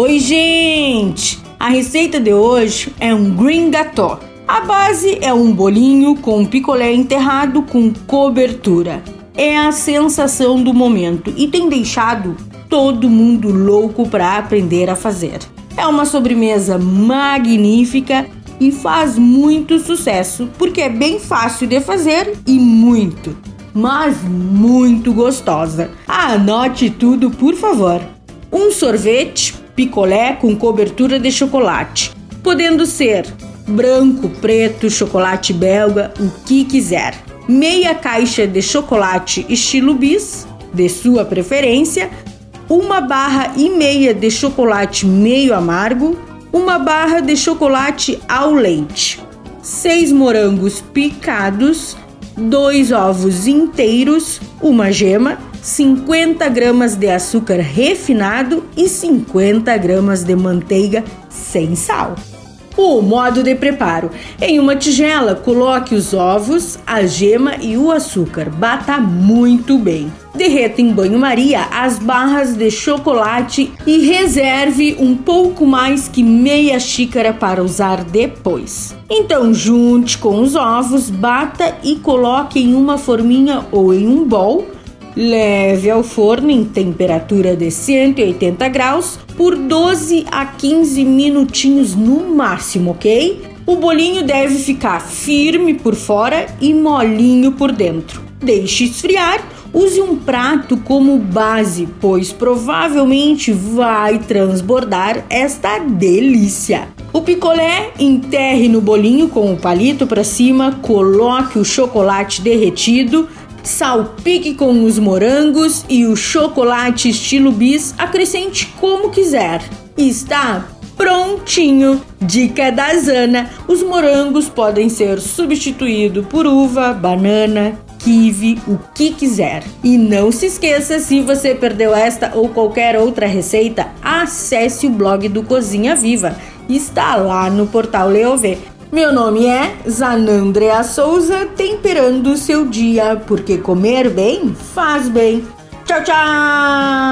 Oi, gente! A receita de hoje é um green gâteau. A base é um bolinho com picolé enterrado com cobertura. É a sensação do momento e tem deixado todo mundo louco para aprender a fazer. É uma sobremesa magnífica e faz muito sucesso porque é bem fácil de fazer e muito, mas muito gostosa. Anote tudo, por favor. Um sorvete picolé com cobertura de chocolate, podendo ser branco, preto, chocolate belga, o que quiser. Meia caixa de chocolate estilo bis, de sua preferência, uma barra e meia de chocolate meio amargo, uma barra de chocolate ao leite, seis morangos picados, dois ovos inteiros, uma gema, 50 gramas de açúcar refinado e 50 gramas de manteiga sem sal. O modo de preparo: em uma tigela, coloque os ovos, a gema e o açúcar. Bata muito bem. Derreta em banho-maria as barras de chocolate e reserve um pouco mais que meia xícara para usar depois. Então, junte com os ovos, bata e coloque em uma forminha ou em um bowl Leve ao forno em temperatura de 180 graus por 12 a 15 minutinhos no máximo, ok? O bolinho deve ficar firme por fora e molinho por dentro. Deixe esfriar. Use um prato como base, pois provavelmente vai transbordar esta delícia. O picolé enterre no bolinho com o palito para cima, coloque o chocolate derretido, salpique com os morangos e o chocolate estilo bis, acrescente como quiser. Está prontinho! Dica da Zana: os morangos podem ser substituídos por uva, banana, kiwi, o que quiser. E não se esqueça, se você perdeu esta ou qualquer outra receita, acesse o blog do Cozinha Viva. Está lá no portal Leovê. Meu nome é Zanandrea Souza, temperando o seu dia, porque comer bem faz bem. Tchau, tchau!